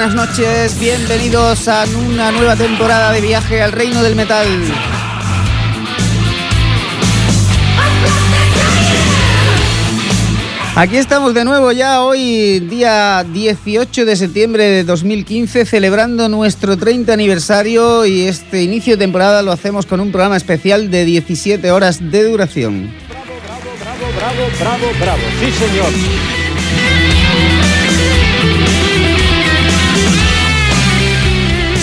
Buenas noches, bienvenidos a una nueva temporada de viaje al reino del metal. Aquí estamos de nuevo ya hoy, día 18 de septiembre de 2015, celebrando nuestro 30 aniversario y este inicio de temporada lo hacemos con un programa especial de 17 horas de duración. Bravo, bravo, bravo, bravo, bravo. Sí, señor.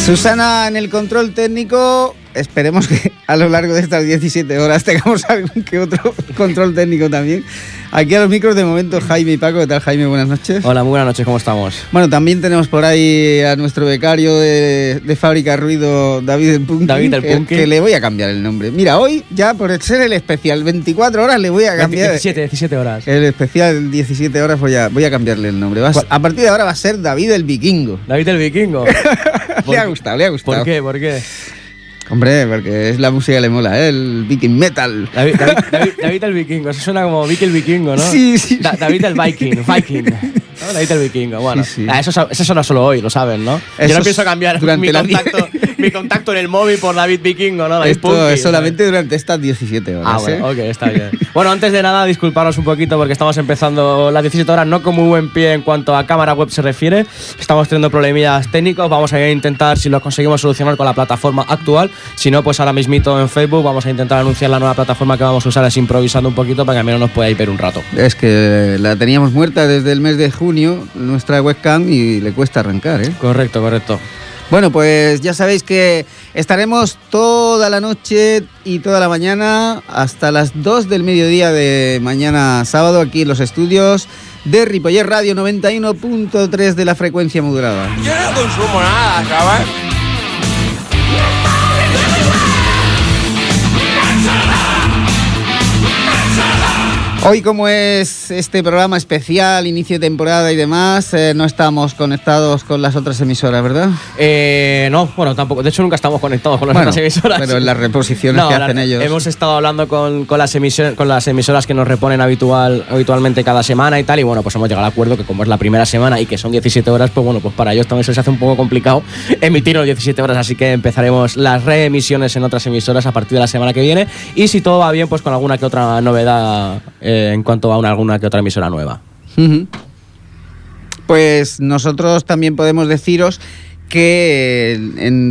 Susana en el control técnico. Esperemos que a lo largo de estas 17 horas tengamos algún que otro control técnico también. Aquí a los micros de momento Jaime y Paco. ¿Qué tal Jaime? Buenas noches. Hola, muy buenas noches, ¿cómo estamos? Bueno, también tenemos por ahí a nuestro becario de, de Fábrica Ruido, David el Punky. David el Punky. Que, le voy a cambiar el nombre. Mira, hoy ya por ser el especial 24 horas le voy a cambiar... 17, 17 horas. El especial 17 horas voy a, voy a cambiarle el nombre. A partir de ahora va a ser David el Vikingo. David el Vikingo. Le ha gustado, le ha gustado. ¿Por qué? ¿Por qué? Hombre, porque es la música que le mola, ¿eh? el Viking Metal. David, David- David- David el Vikingo. Eso suena como Vicky el Vikingo, ¿no? Sí, sí. Da- David el Viking. Viking. ¿no? David el Vikingo. Bueno, Sí, sí. Ah, eso, eso suena solo hoy, lo saben, ¿no? Yo no pienso cambiar durante mi contacto, mi contacto en el móvil por David Vikingo, ¿no? David Esto Punky, es solamente durante estas 17 horas. Ah, bueno, ¿eh? ok, está bien. Bueno, antes de nada, disculparos un poquito porque estamos empezando las 17 horas, no con muy buen pie en cuanto a cámara web se refiere. Estamos teniendo problemillas técnicos, vamos a intentar si lo conseguimos solucionar con la plataforma actual. Si no, pues ahora mismito en Facebook vamos a intentar anunciar la nueva plataforma que vamos a usar, es improvisando un poquito para que al menos nos podáis ver un rato. Es que la teníamos muerta desde el mes de junio, nuestra webcam, y le cuesta arrancar, ¿eh? Correcto, correcto. Bueno, pues ya sabéis que estaremos toda la noche y toda la mañana hasta las 2 del mediodía de mañana sábado aquí en los estudios de Ripollet Radio 91.3 de la frecuencia modulada. Yo no consumo nada, ¿sabes? Hoy como es este programa especial, inicio de temporada y demás, eh, no estamos conectados con las otras emisoras, ¿verdad? Eh, no, bueno, tampoco. De hecho, nunca estamos conectados con las Bueno, otras emisoras. pero en las reposiciones No, que la- hacen ellos. Hemos estado hablando con, con las emisiones, con las emisoras que nos reponen habitual, habitualmente cada semana y tal. Y bueno, pues hemos llegado al acuerdo que como es la primera semana y que son 17 horas, pues bueno, pues para ellos también se les hace un poco complicado emitir los 17 horas. Así que empezaremos las reemisiones en otras emisoras a partir de la semana que viene. Y si todo va bien, pues con alguna que otra novedad eh, en cuanto a una, alguna que otra emisora nueva. Pues nosotros también podemos deciros que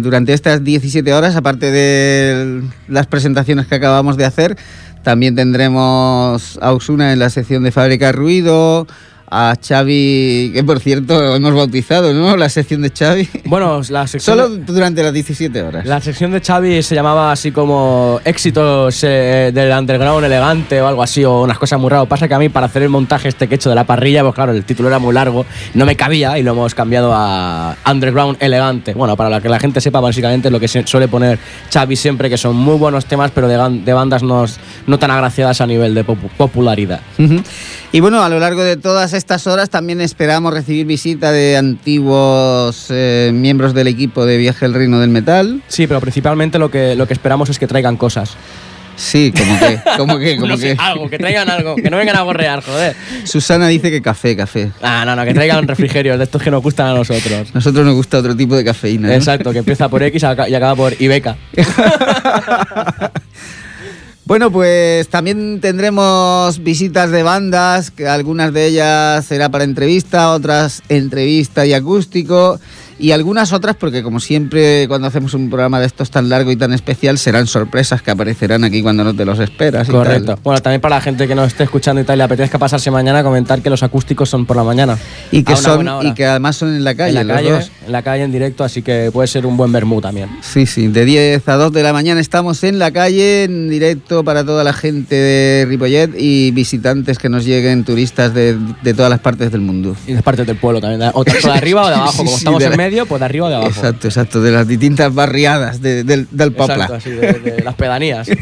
durante estas 17 horas, aparte de las presentaciones que acabamos de hacer, también tendremos a Usuna en la sección de Fábrica Ruido, a Xavi, que por cierto hemos bautizado, ¿no? La sección de Xavi. Bueno, la sección. Solo durante las 17 horas. La sección de Xavi se llamaba así como éxitos eh, del underground elegante o algo así, o unas cosas muy raras. Pasa que a mí para hacer el montaje este que he hecho de la parrilla, pues claro, el título era muy largo, no me cabía y lo hemos cambiado a underground elegante. Bueno, para que la gente sepa básicamente lo que se- suele poner Xavi siempre, que son muy buenos temas, pero de, bandas no, no tan agraciadas a nivel de popu- popularidad. Y bueno, a lo largo de todas estas horas también esperamos recibir visita de antiguos eh, miembros del equipo de Viaje al Reino del Metal. Sí, pero principalmente lo que, lo que esperamos es que traigan cosas. Sí, como que, como que, como No que. algo, que traigan algo, que no vengan a gorrear, joder. Susana dice que café, café. Ah, no, no, que traigan refrigerios de estos que nos gustan a nosotros. Nosotros nos gusta otro tipo de cafeína. ¿no? Exacto, que empieza por X y acaba por Ibeca. Bueno, pues también tendremos visitas de bandas, que algunas de ellas será para entrevista, otras entrevista y acústico, y algunas otras porque como siempre cuando hacemos un programa de estos tan largo y tan especial serán sorpresas que aparecerán aquí cuando no te los esperas. y Correcto. tal. Bueno, también para la gente que nos esté escuchando y tal, le apetezca pasarse mañana, comentar que los acústicos son por la mañana. Y que A son y que además son en la calle, en la calle, dos. en la calle en directo, así que puede ser un buen vermú también. Sí, sí, de 10 a 2 de la mañana estamos en la calle, en directo para toda la gente de Ripollet y visitantes que nos lleguen, turistas de, de todas las partes del mundo. Y de partes del pueblo también. O tanto de arriba o de abajo. Sí, Como sí, estamos de en la- medio, pues de arriba o de abajo. Exacto, exacto, de las distintas barriadas de- del, del Popla. Exacto, así, de, de las pedanías.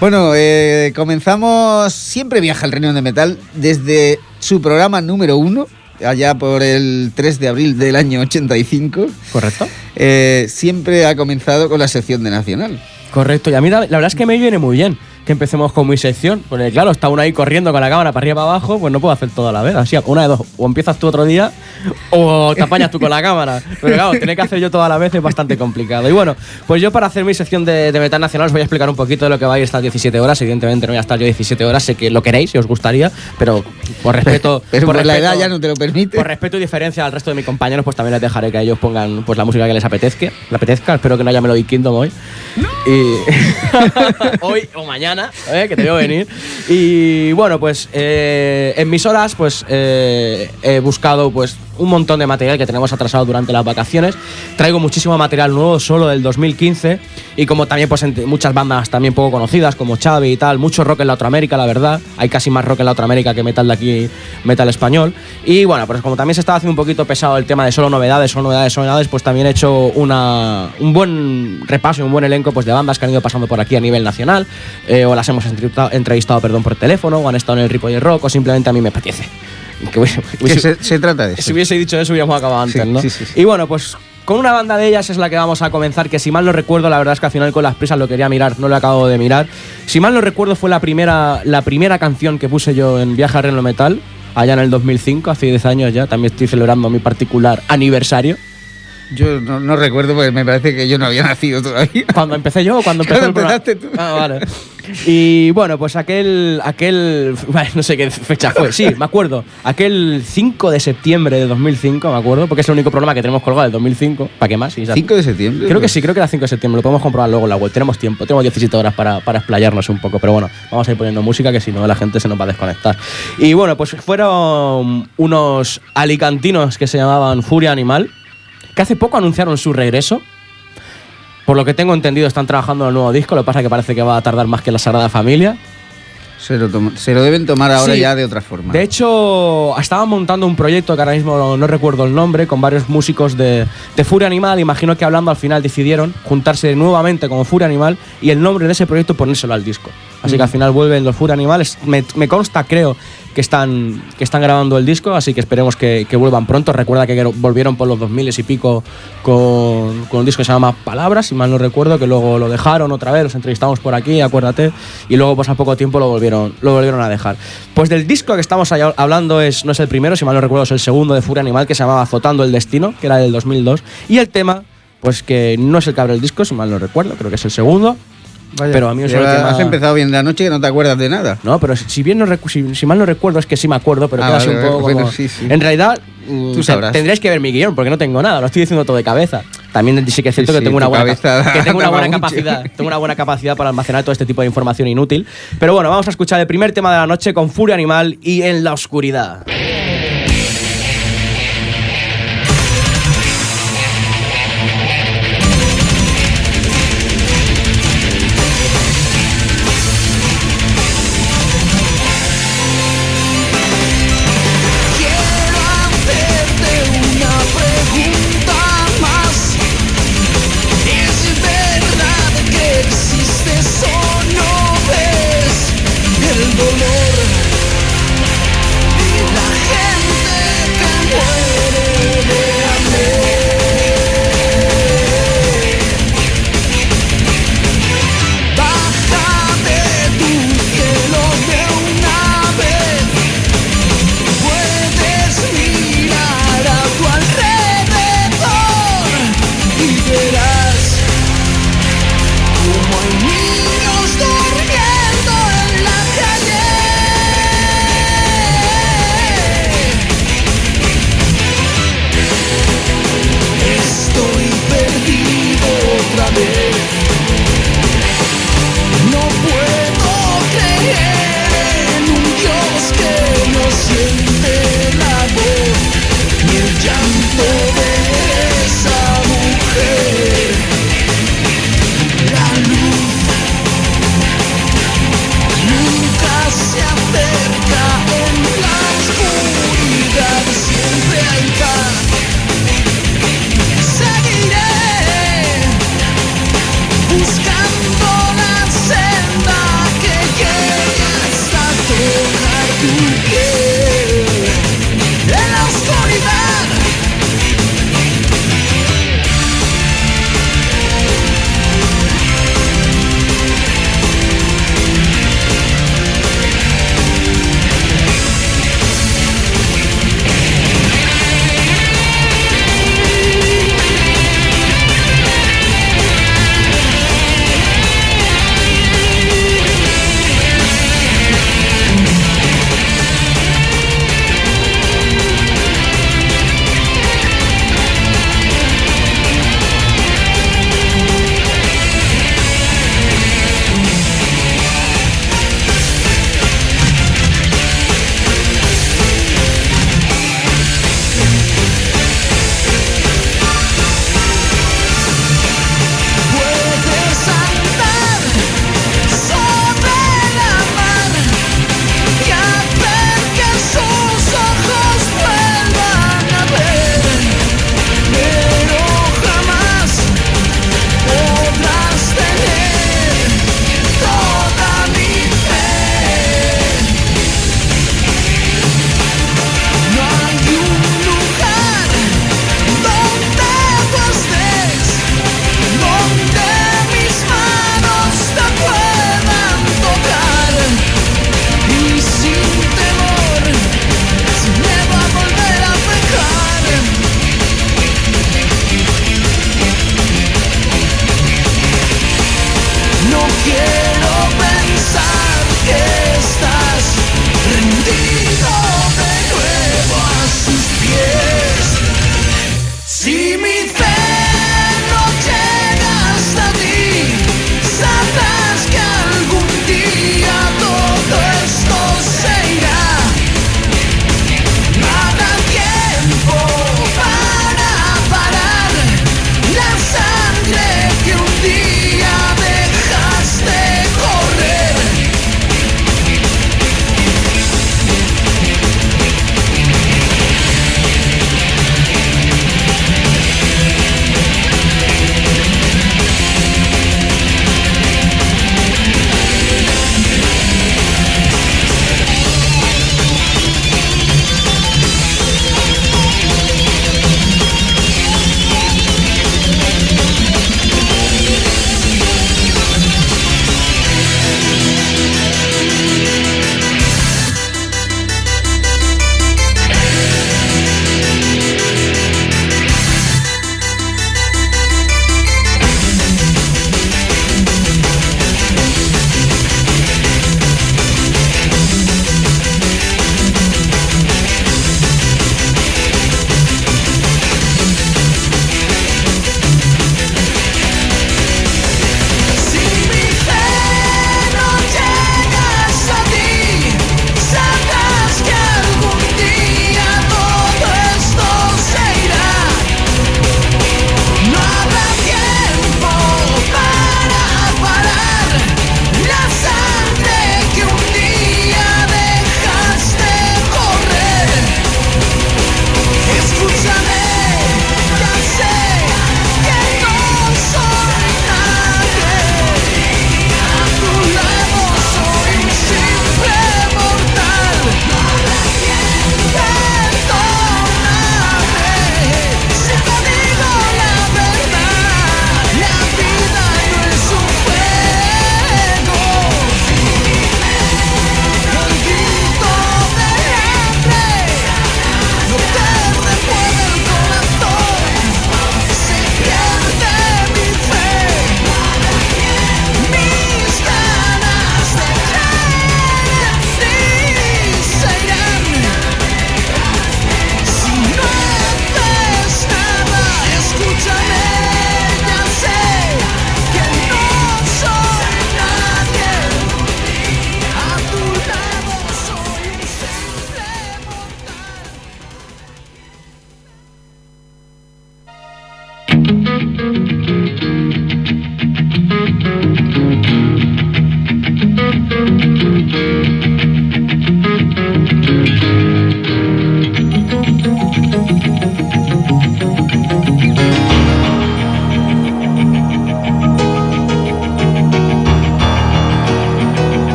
Bueno, eh, comenzamos siempre Viaja al Reino de Metal desde su programa número uno, allá por el 3 de abril del año 85. ¿Correcto? Eh, siempre ha comenzado con la sección de Nacional. Correcto, y a mí la, la verdad es que me viene muy bien. Que empecemos con mi sección. Porque claro, está uno ahí corriendo con la cámara para arriba y para abajo, pues no puedo hacer todo a la vez. Así, una de dos, o empiezas tú otro día o te apañas tú con la cámara. Pero claro, tener que hacer yo todo a la vez es bastante complicado. Y bueno, pues yo para hacer mi sección de, de Metal Nacional os voy a explicar un poquito de lo que va a ir estas 17 horas. Evidentemente no voy a estar yo 17 horas, sé que lo queréis, si os gustaría, pero por respeto... Pero por la respeto- edad ya no te lo permite. por respeto y diferencia al resto de mis compañeros, pues también les dejaré que ellos pongan pues la música que les apetezca. Le apetezca. Espero que no haya Melody Kingdom hoy. Y hoy o mañana, ¿eh? que te veo venir. Y bueno, pues eh, en mis horas, pues eh, he buscado pues un montón de material que tenemos atrasado durante las vacaciones. Traigo muchísimo material nuevo solo del 2015 y como también pues muchas bandas también poco conocidas como Xavi y tal, mucho rock en la otra América, la verdad. Hay casi más rock en la otra América que metal de aquí, metal español. Y bueno, pues como también se estaba haciendo un poquito pesado el tema de solo novedades, solo novedades, solo novedades, pues también he hecho una, un buen repaso y un buen elenco pues de bandas que han ido pasando por aquí a nivel nacional, eh, o las hemos entrevistado, entrevistado perdón, por teléfono, o han estado en el Ripoll Rock, o simplemente a mí me apetece. Que Que se, se trata de si eso. hubiese dicho eso, hubiéramos acabado antes, Sí, ¿no? sí, sí. Y bueno, pues con una banda de ellas es la que vamos a comenzar, que si mal no recuerdo, la verdad es que al final con las prisas lo quería mirar, no lo acabo de mirar. Si mal no recuerdo, fue la primera, la primera canción que puse yo en Viaje a Reno Metal, allá en el 2005, hace 10 años ya. También estoy celebrando mi particular aniversario. Yo no, no recuerdo porque me parece que yo no había nacido todavía. ¿Cuando empecé yo o cuando empezó Cuando el empezaste tú. Ah, vale. Y bueno, pues aquel, aquel, no sé qué fecha fue, sí, me acuerdo, aquel 5 de septiembre de 2005, me acuerdo, porque es el único programa que tenemos colgado del 2005, ¿para qué más? Sí, ya- 5 de septiembre. Creo que sí, creo que era 5 de septiembre, lo podemos comprobar luego en la web, tenemos tiempo, tenemos 17 horas para, para explayarnos un poco, pero bueno, vamos a ir poniendo música que si no la gente se nos va a desconectar. Y bueno, pues fueron unos alicantinos que se llamaban Furia Animal, que hace poco anunciaron su regreso. Por lo que tengo entendido, están trabajando en el nuevo disco. Lo que pasa es que parece que va a tardar más que la Sagrada Familia. Se lo, se lo deben tomar ahora Sí. ya de otra forma. De hecho, estaban montando un proyecto que ahora mismo no, no recuerdo el nombre, con varios músicos de, de Furia Animal. Imagino que hablando al final decidieron juntarse nuevamente como Furia Animal y el nombre de ese proyecto ponérselo al disco. Así que al final vuelven los Furia Animales. Me, me consta, creo, que están, que están grabando el disco, así que esperemos que, que vuelvan pronto. Recuerda que volvieron por los 2000 y pico con, con un disco que se llama Palabras, si mal no recuerdo, que luego lo dejaron otra vez, los entrevistamos por aquí, acuérdate, y luego pues al poco tiempo lo volvieron, lo volvieron a dejar. Pues del disco que estamos hablando es, no es el primero, si mal no recuerdo, es el segundo de Furia Animal, que se llamaba Azotando el Destino, que era del 2002, y el tema, pues que no es el que abre el disco, si mal no recuerdo, creo que es el segundo. Vaya, pero a mí es el tema- Has empezado bien la noche que no te acuerdas de nada. No, pero si, bien no recu- si, si mal no recuerdo es que sí me acuerdo, pero Ah, queda así un poco bueno, como- sí, sí. En realidad, mm, Tú sabrás. tendríais que ver mi guion, porque no tengo nada, lo estoy diciendo todo de cabeza. También sí que es cierto Sí, que tengo una buena, que tengo una buena capacidad, tengo una buena capacidad para almacenar todo este tipo de información inútil. Pero bueno, vamos a escuchar el primer tema de la noche con Furia Animal y En la oscuridad.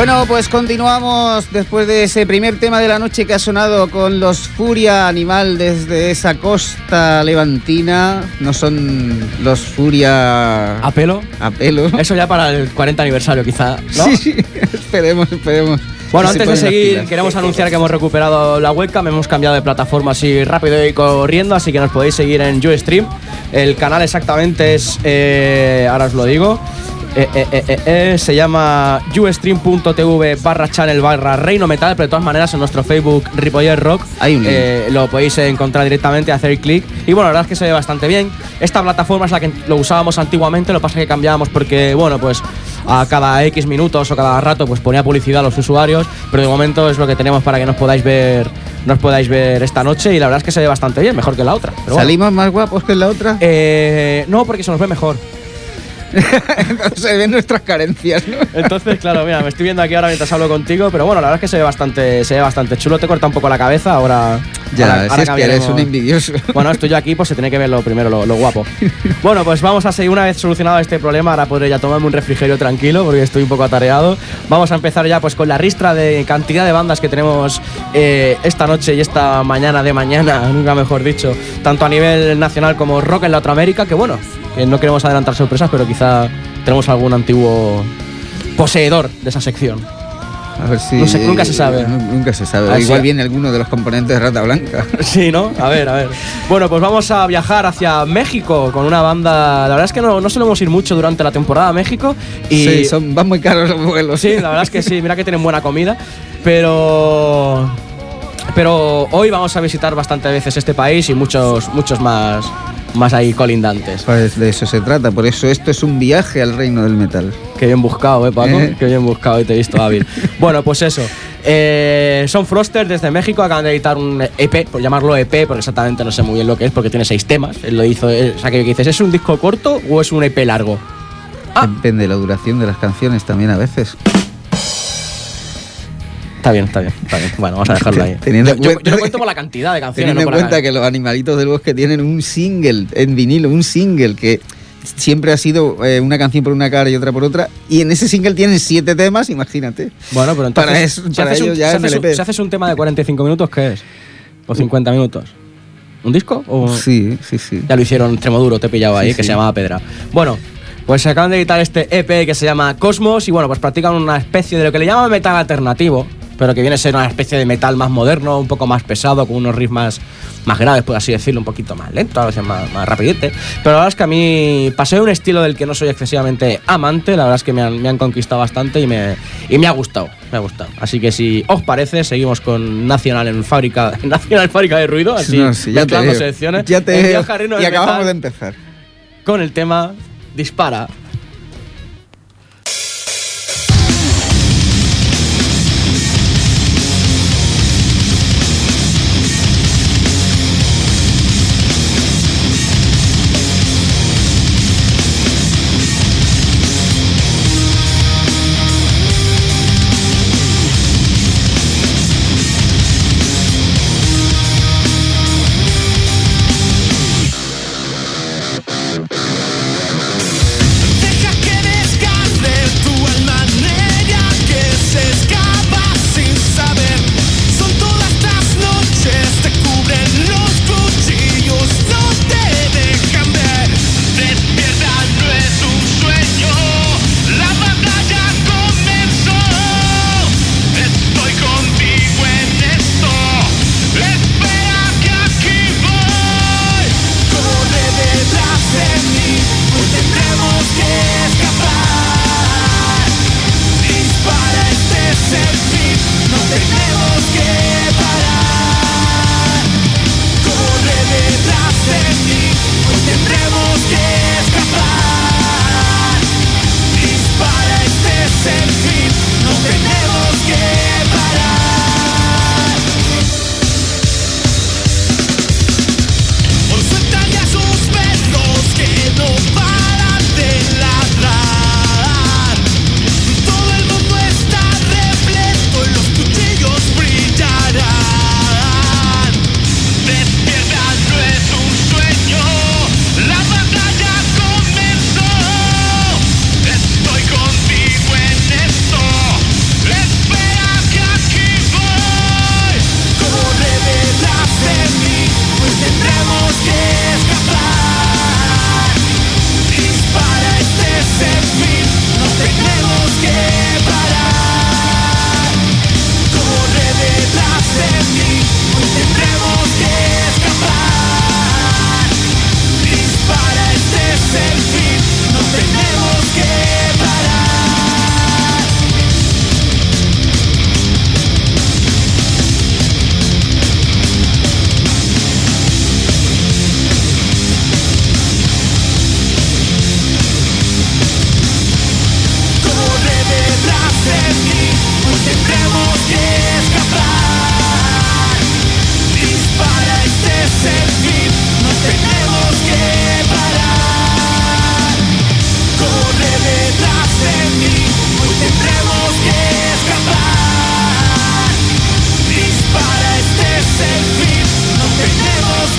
Bueno, pues continuamos después de ese primer tema de la noche que ha sonado con los Furia Animal desde esa costa levantina. No son los Furia ¿A pelo? a pelo. Eso ya para el 40 aniversario, quizá. ¿no? Sí, sí, esperemos, esperemos. Bueno, antes de seguir, queremos anunciar que hemos recuperado la webcam, hemos cambiado de plataforma así rápido y corriendo, así que nos podéis seguir en Ustream. El canal exactamente es, eh, ahora os lo digo, eh, eh, eh, eh, eh, se llama ustream.tv barra channel barra reino metal, pero de todas maneras en nuestro Facebook Ripoller Rock Hay un eh, lo podéis encontrar directamente, hacer clic. Y bueno, la verdad es que se ve bastante bien. Esta plataforma es la que lo usábamos antiguamente, lo que pasa es que cambiábamos porque, bueno, pues a cada X minutos o cada rato pues ponía publicidad a los usuarios, pero de momento es lo que tenemos para que nos podáis ver, nos podáis ver esta noche y la verdad es que se ve bastante bien, mejor que la otra. pero bueno. ¿Salimos más guapos que en la otra? Eh, no, porque se nos ve mejor. se ven nuestras carencias, ¿no? Entonces, claro, mira, me estoy viendo aquí ahora mientras hablo contigo, pero bueno, la verdad es que se ve bastante, se ve bastante chulo. Te corta un poco la cabeza, ahora. Ya, ahora- si ahora es que eres un envidioso. Bueno, estoy yo aquí, pues se tiene que ver lo primero, lo, lo guapo. Bueno, pues vamos a seguir una vez solucionado este problema. Ahora podré ya tomarme un refrigerio tranquilo porque estoy un poco atareado. Vamos a empezar ya pues con la ristra de cantidad de bandas que tenemos eh, esta noche y esta mañana de mañana, nunca mejor dicho, tanto a nivel nacional como rock en Latinoamérica, que bueno, que no queremos adelantar sorpresas, pero quizá tenemos algún antiguo poseedor de esa sección. A ver si. No sé, nunca se sabe. Nu- Nunca se sabe. A ver Igual viene alguno de los componentes de Rata Blanca. Sí, ¿no? A ver, a ver. Bueno, pues vamos a viajar hacia México con una banda. La verdad es que no, no solemos ir mucho durante la temporada a México. Y Sí, son, van muy caros los vuelos. Sí, la verdad es que sí, mira que tienen buena comida. Pero. Pero hoy vamos a visitar bastantes veces este país y muchos, muchos más, más ahí colindantes. Pues de eso se trata. Por eso esto es un viaje al reino del metal. Qué bien buscado, ¿eh, Paco? Eh. Qué bien buscado y te he visto hábil. bueno, pues eso. Eh, son Froster desde México, acaban de editar un EP, por llamarlo EP, porque exactamente no sé muy bien lo que es, porque tiene seis temas. Él lo hizo, eh, o sea, que dices, ¿es un disco corto o es un EP largo? Depende de la duración de las canciones también a veces. Está bien, está bien, está bien. Bueno, vamos a dejarlo ahí. Teniendo yo, en yo- cuenta- yo lo cuento por la cantidad de canciones. Teniendo no en la cuenta que los animalitos del bosque tienen un single en vinilo, un single que siempre ha sido eh, una canción por una cara y otra por otra. Y en ese single tienen siete temas, imagínate. Bueno, pero entonces. Para eso- si para haces un- ello ya si en haces un- LP. si haces un tema de 45 minutos, ¿qué es? ¿O 50 minutos? ¿Un disco? O... Sí, sí, sí. Ya lo hicieron Tremoduro, te he pillado ahí, Sí, que sí. se llamaba Pedra. Bueno, pues se acaban de editar este EP que se llama Cosmos y bueno, pues practican una especie de lo que le llaman metal alternativo, pero que viene a ser una especie de metal más moderno, un poco más pesado, con unos riffs más, más graves, por así decirlo, un poquito más lento, a veces más, más rapidete. Pero la verdad es que a mí pasé un estilo del que no soy excesivamente amante, la verdad es que me han, me han conquistado bastante y me, y me ha gustado, me ha gustado. Así que si os parece, seguimos con Nacional en fábrica, Nacional Fábrica de Ruido, así No, sí, ya te secciones. Ya te Y acabamos de empezar. con el tema. Dispara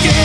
tenemos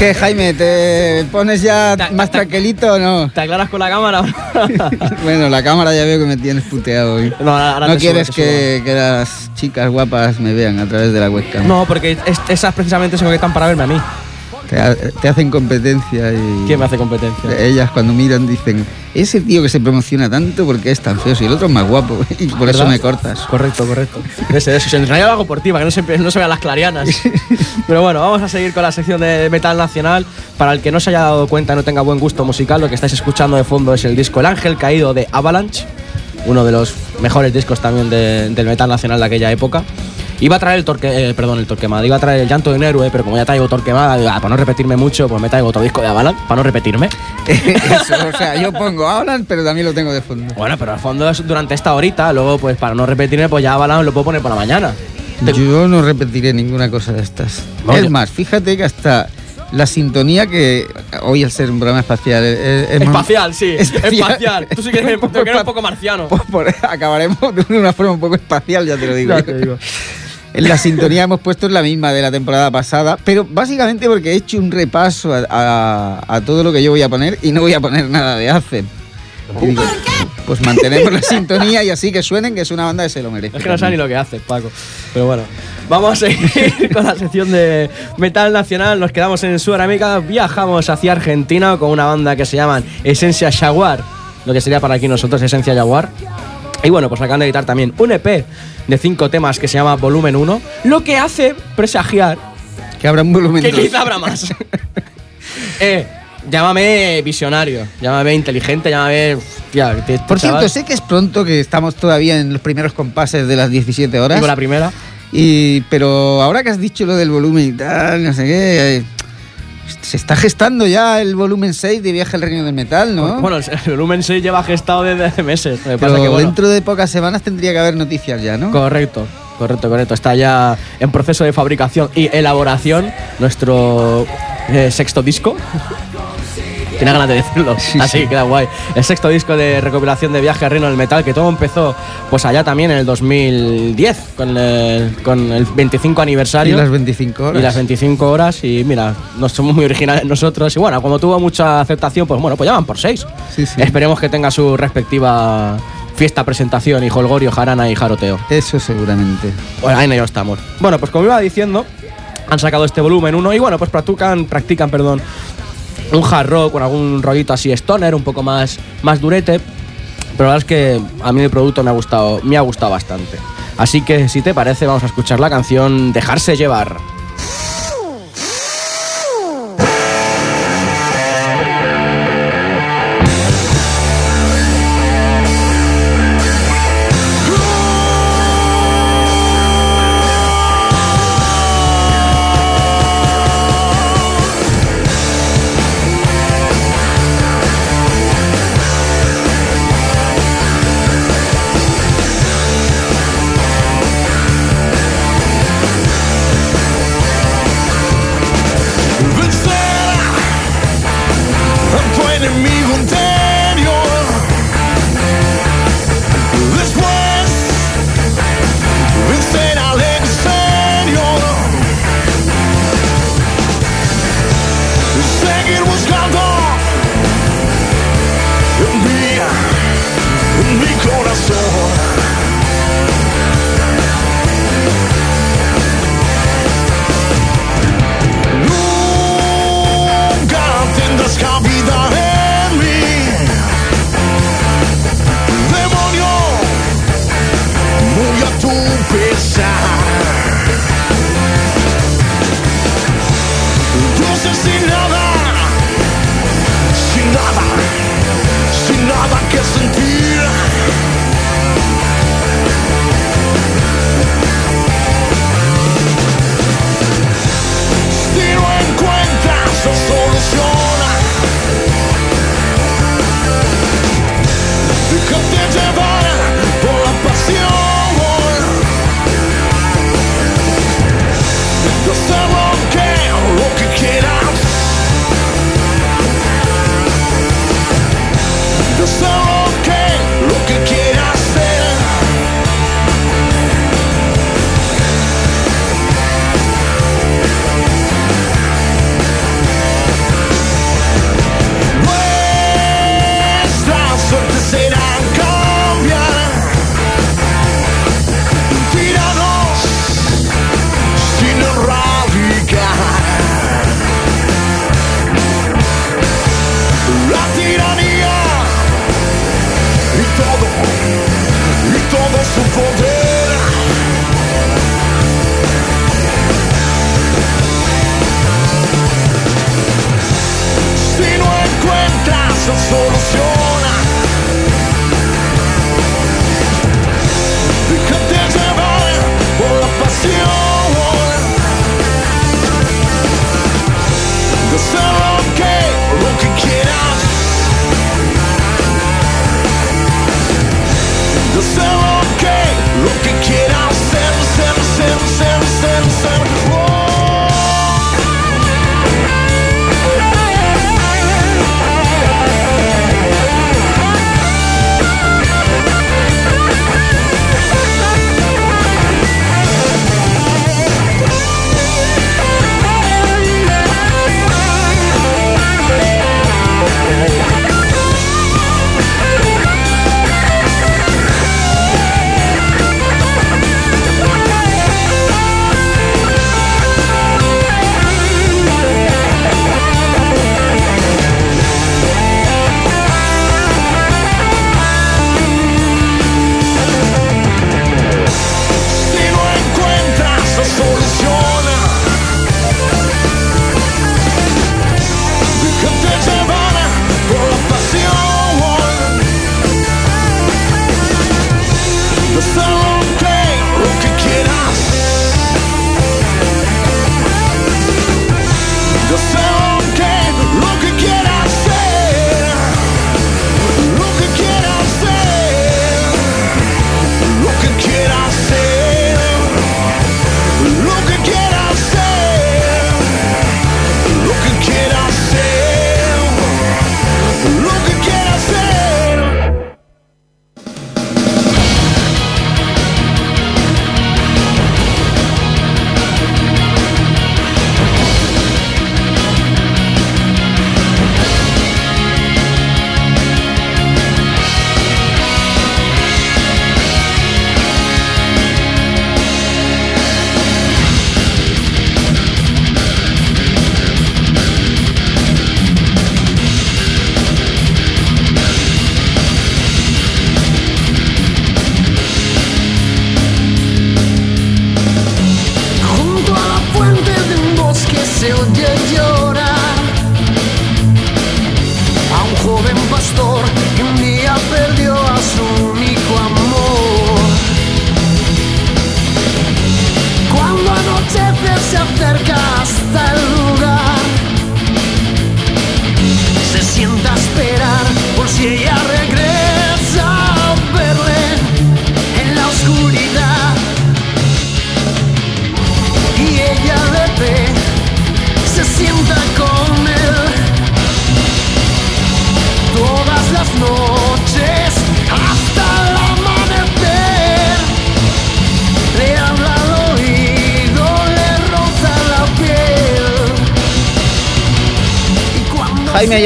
¿Qué, Jaime? ¿Te pones ya Ta- más tranquilito o no? ¿Te aclaras con la cámara? bueno, la cámara ya veo que me tienes puteado hoy. No, ahora- quieres subo, que, que las chicas guapas me vean a través de la webcam. No, porque es- esas precisamente se conectan para verme a mí. Te, ha- te hacen competencia y... ¿Quién me hace competencia? Ellas cuando miran dicen, ese tío que se promociona tanto porque es tan feo, si el otro es más guapo y por eso me cortas. Correcto, correcto. Ese, ese. En realidad lo hago por ti, para que no se, no se vean las clarianas. Pero bueno, vamos a seguir con la sección de metal nacional. Para el que no se haya dado cuenta, no tenga buen gusto musical, lo que estáis escuchando de fondo es el disco El Ángel Caído de Avalanche, uno de los mejores discos también de- del metal nacional de aquella época. Iba a traer el torque, eh, perdón, el torquemada, iba a traer el llanto de un héroe, pero como ya traigo torquemada, digo, ah, para no repetirme mucho, pues me traigo otro disco de Avalanche, para no repetirme. Eso, o sea, yo pongo Avalanche, pero también lo tengo de fondo. Bueno, pero al fondo es durante esta horita, luego pues para no repetirme, pues ya Avalanche lo puedo poner por la mañana. Yo no repetiré ninguna cosa de estas. Es más, fíjate que hasta la sintonía que hoy al ser un programa espacial es, es- es Espacial, sí. Espacial. Tú sí que eres, Un tú que eres un poco marciano. Por- por- acabaremos de una forma un poco espacial, ya te lo digo. Ya yo. te digo. En la sintonía hemos puesto la misma de la temporada pasada, pero básicamente porque he hecho un repaso a, a- a todo lo que yo voy a poner y no voy a poner nada de Ace. Y digo, pues mantenemos la sintonía y así que suenen que es una banda que se lo merece. Es que no sabes ni lo que haces, Paco. Pero bueno, vamos a seguir con la sección de metal nacional. Nos quedamos en Sudamérica, viajamos hacia Argentina con una banda que se llaman Esencia Jaguar, lo que sería para aquí nosotros Esencia Jaguar. Y bueno, pues acaban de editar también un EP de cinco temas que se llama Volumen 1, lo que hace presagiar Que habrá un volumen que dos. quizá habrá más. eh, llámame visionario, llámame inteligente, llámame. hostia, este Por chaval- cierto, sé que es pronto, que estamos todavía en los primeros compases de las 17 horas. Digo la primera. Y, pero ahora que has dicho lo del volumen y tal, no sé qué, eh, se está gestando ya el volumen 6 de Viaje al Reino del Metal, ¿no? Bueno, el volumen 6 lleva gestado desde hace meses. Lo que pero pasa que, bueno, dentro de pocas semanas tendría que haber noticias ya, ¿no? Correcto, correcto, correcto. Está ya en proceso de fabricación y elaboración nuestro eh, sexto disco. Tiene ganas de decirlo. Sí, Así, sí. queda guay. El sexto disco de recopilación de Viaje al Reino del Metal, que todo empezó pues allá también en el 2010, con el, con el 25 Y aniversario. las 25 horas. Y las 25 horas, y mira, no somos muy originales nosotros. Y bueno, como tuvo mucha aceptación, pues bueno, pues ya van por 6. Sí, sí. Esperemos que tenga su respectiva fiesta, presentación y holgorio, jarana y jaroteo. Eso seguramente. Bueno, ahí en estamos. Bueno, pues como iba diciendo, han sacado este volumen uno y bueno, pues practican, practican, perdón, un hard rock con algún rollito así stoner, un poco más, más durete. Pero la verdad es que a mí el producto me ha gustado, me ha gustado bastante. Así que si te parece, vamos a escuchar la canción Dejarse llevar.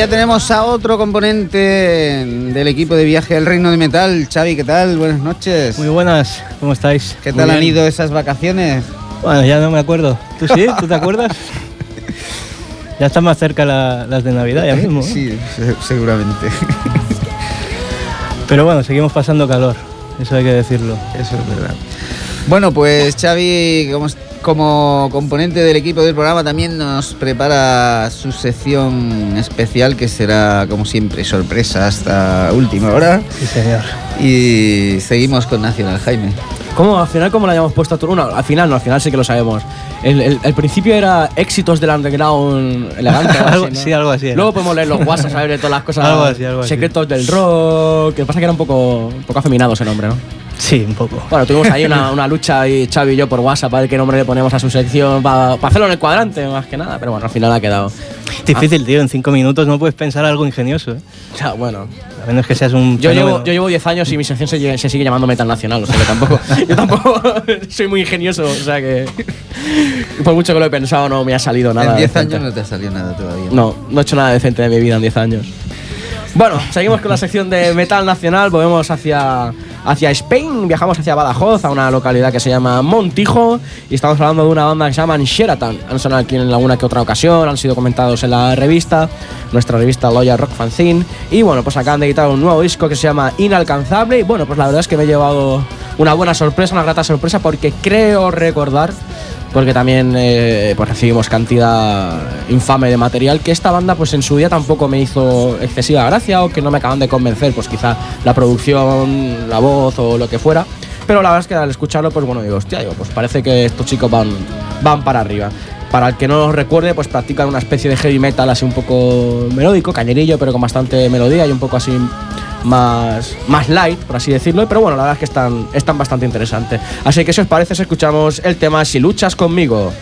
Ya tenemos a otro componente del equipo de viaje del Reino de Metal. Xavi, ¿qué tal? Buenas noches. Muy buenas, ¿cómo estáis? ¿Qué Muy tal han ido esas vacaciones? Bueno, ya no me acuerdo. ¿Tú sí? ¿Tú te acuerdas? ya están más cerca la- las de Navidad ya mismo. ¿eh? Sí, se- seguramente. Pero bueno, seguimos pasando calor, eso hay que decirlo. Eso es verdad. Bueno, pues Xavi, como, como componente del equipo del programa, también nos prepara su sección especial que será, como siempre, sorpresa hasta última hora. Sí, señor. Y seguimos con Nacional, Jaime. ¿Cómo? Al final, ¿cómo le hayamos puesto a tu.? No, al final no, al final sí que lo sabemos. El, el- el principio era éxitos del underground elegante. algo Algo- así, ¿no? sí, algo así era. Luego podemos leer los WhatsApp, saber de todas las cosas. Algo así, algo así. Secretos del rock. Que pasa que era un poco, un poco afeminado ese nombre, ¿no? Sí, un poco. Bueno, tuvimos ahí una, una lucha ahí, Xavi y yo por WhatsApp, a ver qué nombre le ponemos a su sección para hacerlo en el cuadrante, más que nada. Pero bueno, al final ha quedado. Difícil, tío, en cinco minutos no puedes pensar algo ingenioso. ¿eh? O sea, bueno. A menos que seas un. Yo fenómeno. llevo, yo llevo 10 años y mi sección se, se sigue llamando Metal Nacional, o sea que tampoco, yo tampoco soy muy ingenioso, o sea que por mucho que lo he pensado no me ha salido nada. en 10 decente. años no te ha salido nada todavía. No, no he hecho nada decente de mi vida en 10 años. Bueno, seguimos con la sección de Metal Nacional, volvemos hacia, hacia Spain, viajamos hacia Badajoz, a una localidad que se llama Montijo, y estamos hablando de una banda que se llama Sheraton. Han sonado aquí en alguna que otra ocasión, han sido comentados en la revista, nuestra revista Loya Rock Fanzine, y bueno, pues acaban de editar un nuevo disco que se llama Inalcanzable, y bueno, pues la verdad es que me he llevado una buena sorpresa, una grata sorpresa, porque creo recordar porque también eh, pues recibimos cantidad infame de material que esta banda pues en su día tampoco me hizo excesiva gracia o que no me acaban de convencer pues quizá la producción la voz o lo que fuera. Pero la verdad es que al escucharlo pues bueno digo hostia digo pues parece que estos chicos van van para arriba para el que no los recuerde, pues practican una especie de heavy metal así un poco melódico, cañerillo, pero con bastante melodía y un poco así más, más light, por así decirlo. Pero bueno, la verdad es que están, están bastante interesantes. Así que si os parece, escuchamos el tema Si luchas conmigo.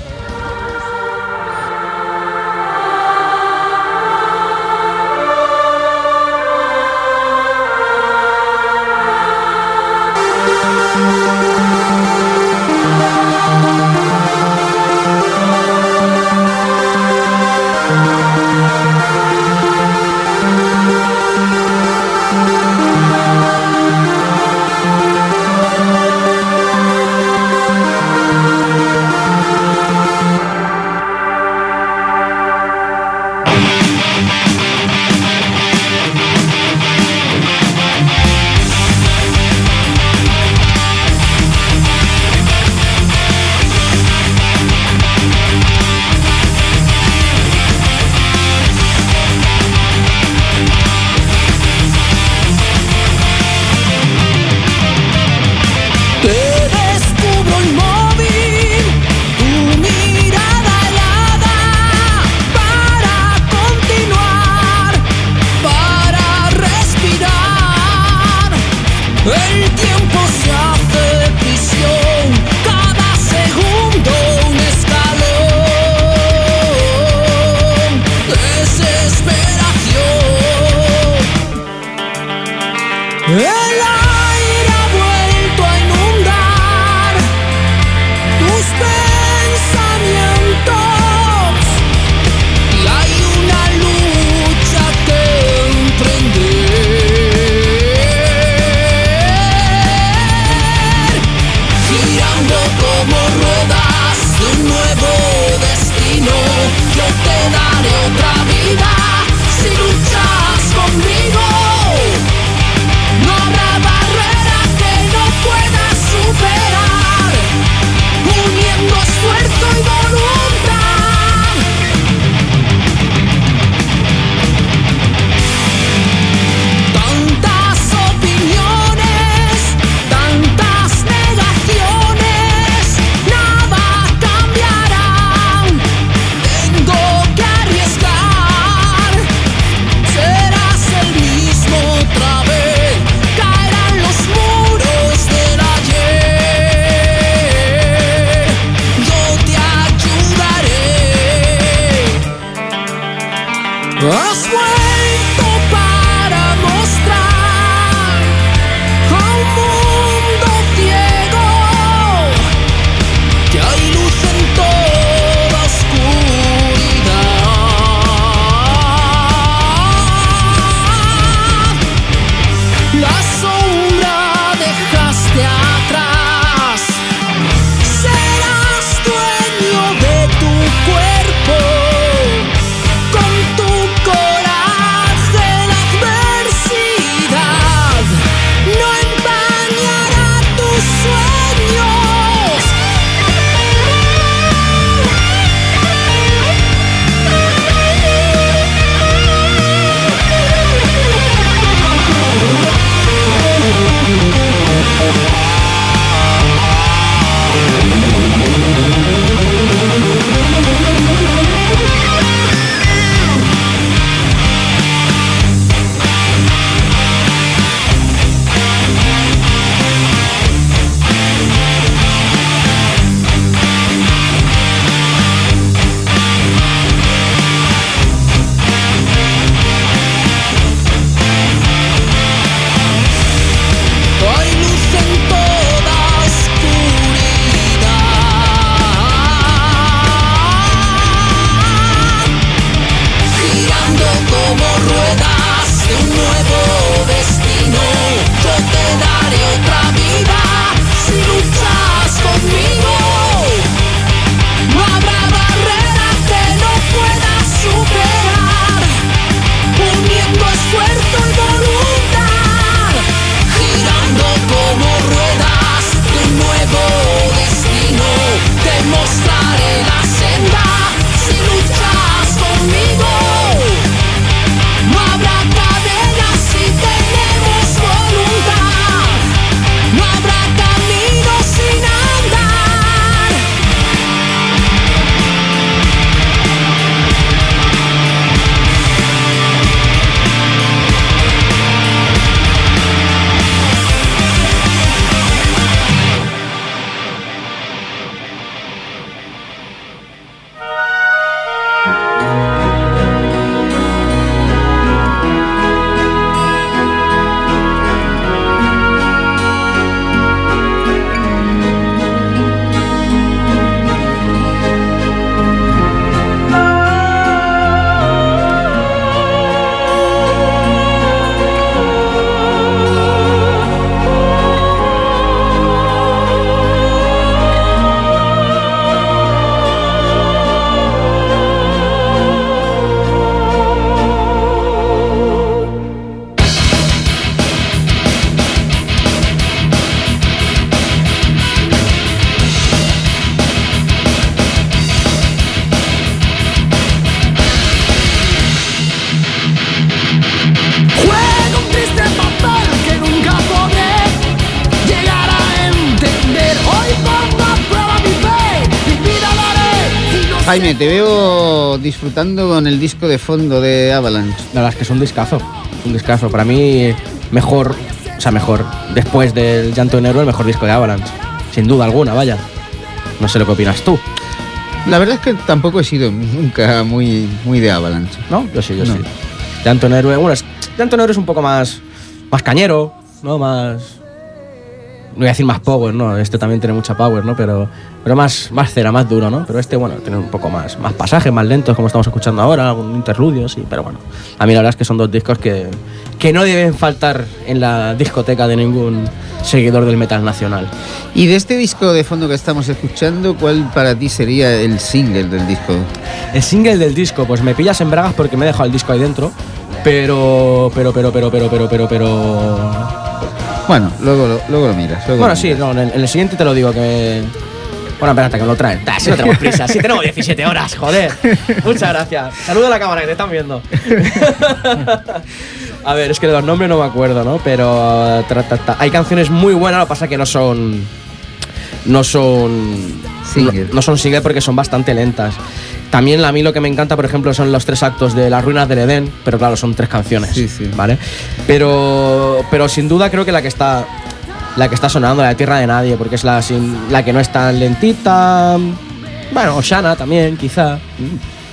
Jaime, te veo disfrutando con el disco de fondo de Avalanche. La verdad es que es un discazo. Un discazo. Para mí, mejor, o sea, mejor. Después del Llanto de Negro, el mejor disco de Avalanche. Sin duda alguna, vaya. No sé lo que opinas tú. La verdad es que tampoco he sido nunca muy, muy de Avalanche. ¿No? Yo sí, yo No. sí. Llanto de Héroe, bueno, es, Llanto de Héroe es un poco más, más cañero, ¿no? Más... No voy a decir más power, ¿no? Este también tiene mucha power, ¿no? Pero, pero más, más cera, más duro, ¿no? Pero este, bueno, tiene un poco más, más pasajes, más lentos, como estamos escuchando ahora, algún interludio, sí. Pero bueno, a mí la verdad es que son dos discos que, que no deben faltar en la discoteca de ningún seguidor del metal nacional. Y de este disco de fondo que estamos escuchando, ¿cuál para ti sería el single del disco? El single del disco, pues me pillas en bragas porque me he dejado el disco ahí dentro. Pero, pero, pero, pero, pero, pero, pero, pero. Bueno, luego, lo- luego lo miras. luego Bueno, lo sí, miras. no, en, el, en el siguiente te lo digo que. Bueno, espérate, que me lo traen. Da, si no tenemos prisa, si tenemos 17 horas, joder. Muchas gracias. Saludo a la cámara que te están viendo. a ver, es que de los nombres no me acuerdo, ¿no? Pero tra, ta. hay canciones muy buenas, lo que pasa es que no son. No son. Single. No, no son single porque son bastante lentas. También a mí lo que me encanta, por ejemplo, son los tres actos de Las Ruinas del Edén, pero claro, son tres canciones. Sí, sí. ¿Vale? Pero, pero sin duda creo que la que está la que está sonando, la de Tierra de Nadie, porque es la, sin- la que no es tan lentita. Bueno, Oshana también, quizá.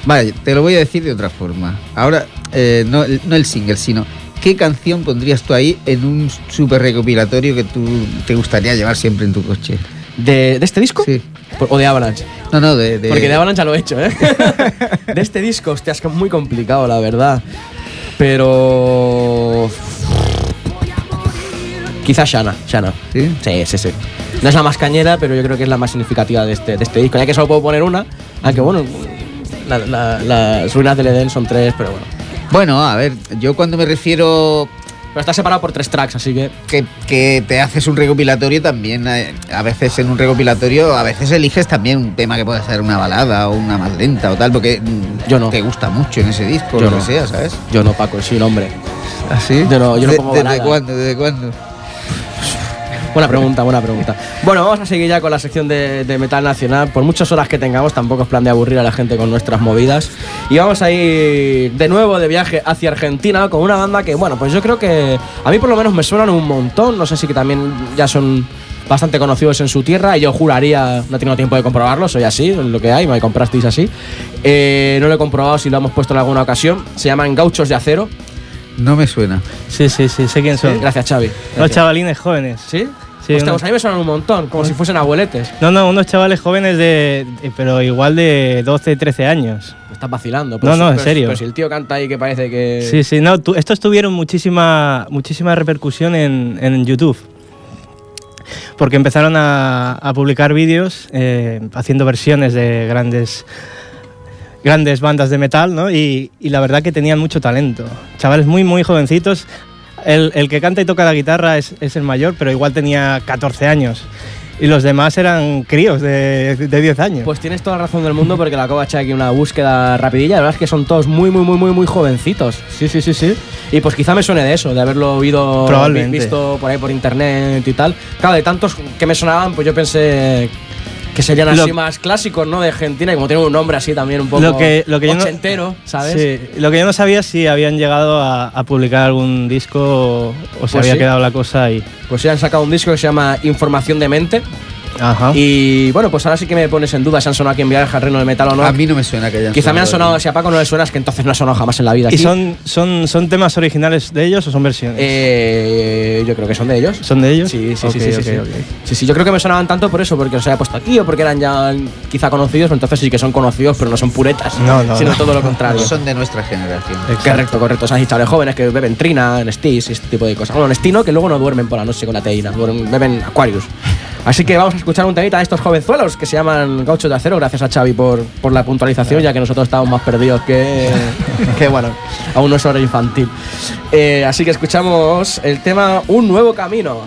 Vale, te lo voy a decir de otra forma. Ahora, eh, no, el- no el single, sino ¿qué canción pondrías tú ahí en un super recopilatorio que tú te gustaría llevar siempre en tu coche? ¿De, de este disco? Sí. ¿O de Avalanche? No, no, de... de- Porque de Avalanche lo he hecho, ¿eh? de este disco, hostia, es muy complicado, la verdad. Pero. Quizá Shana, Shana. ¿Sí? Sí, sí, sí. No es la más cañera, pero yo creo que es la más significativa de este, de este disco. Ya que solo puedo poner una, aunque bueno, la- la- las ruinas del Edén son tres, pero bueno. Bueno, a ver, yo cuando me refiero Pero está separado por tres tracks, así que. que, que te haces un recopilatorio también, eh, a veces en un recopilatorio, a veces eliges también un tema que puede ser una balada o una más lenta o tal, porque mm, Yo no. te gusta mucho en ese disco, Yo lo no. que sea, ¿sabes? Yo no, Paco, sí, un hombre. ¿Así? Yo no- yo no pongo ¿Desde cuándo? ¿Desde cuándo? Buena pregunta, buena pregunta. Bueno, vamos a seguir ya con la sección de, de metal nacional. Por muchas horas que tengamos, tampoco es plan de aburrir a la gente con nuestras movidas. Y vamos a ir de nuevo de viaje hacia Argentina con una banda que, bueno, pues yo creo que a mí por lo menos me suenan un montón. No sé si que también ya son bastante conocidos en su tierra. Y yo juraría, no tengo tiempo de comprobarlo, soy así, lo que hay, me comprasteis así. Eh, no lo he comprobado si lo hemos puesto en alguna ocasión. Se llaman Gauchos de Acero. No me suena. Sí, sí, sí, sé quién son. Gracias, Xavi. Los Gracias. chavalines jóvenes. ¿Sí? Sí, Hostia, uno- pues a mí me suenan un montón, como si fuesen abueletes. No, no, unos chavales jóvenes de, de- pero igual de 12, 13 años. Me estás vacilando. No, no, en pero- serio. Pero si el tío canta ahí que parece que. Sí, sí, no, tu- estos tuvieron muchísima, muchísima repercusión en, en YouTube. Porque empezaron a, a publicar vídeos eh, haciendo versiones de grandes, grandes bandas de metal, ¿no? Y, y la verdad que tenían mucho talento. Chavales muy, muy jovencitos. El, el que canta y toca la guitarra es, es el mayor, pero igual tenía 14 años. Y los demás eran críos de, de 10 años. Pues tienes toda la razón del mundo porque la acabo de echar aquí una búsqueda rapidilla. La verdad es que son todos muy, muy, muy, muy, muy jovencitos. Sí, sí, sí, sí. Y pues quizá me suene de eso, de haberlo oído, visto por ahí por internet y tal. Claro, de tantos que me sonaban, pues yo pensé que serían Lo- así más clásicos, ¿no? De Argentina, y como tienen un nombre así también un poco Lo que- lo que yo no- ochentero, ¿sabes? Sí, lo que yo no sabía es si habían llegado a, a publicar algún disco o, o se Pues había sí. quedado la cosa ahí. Pues ya han sacado un disco que se llama Información de Mente. Ajá. Y bueno, pues ahora sí que me pones en duda si han sonado aquí en Viaje al Reino del Metal o no. A mí no me suena que hayan Quizá me han sonado, si a Paco no le suena, es que entonces no ha sonado jamás en la vida. ¿Y Aquí, son, son, son temas originales de ellos o son versiones? eh, yo creo que son de ellos. ¿Son de ellos? Sí, sí, sí, sí, sí, sí. ok. Sí, sí, yo creo que me sonaban tanto por eso, porque los había puesto aquí o porque eran ya quizá conocidos, pero entonces sí que son conocidos, pero no son puretas, No, no, sino no. todo lo contrario. Son de nuestra generación. Correcto, correcto. Son chavales jóvenes que beben trina, Nestis y este tipo de cosas. Bueno, Nestino que luego no duermen por la noche con la teína, duermen- beben Aquarius. Así que vamos a escuchar un temita de estos jovenzuelos que se llaman Gauchos de Acero. Gracias a Xavi por, por la puntualización, ya que nosotros estábamos más perdidos que, que bueno, aún no es hora infantil. Eh, así que escuchamos el tema Un Nuevo Camino.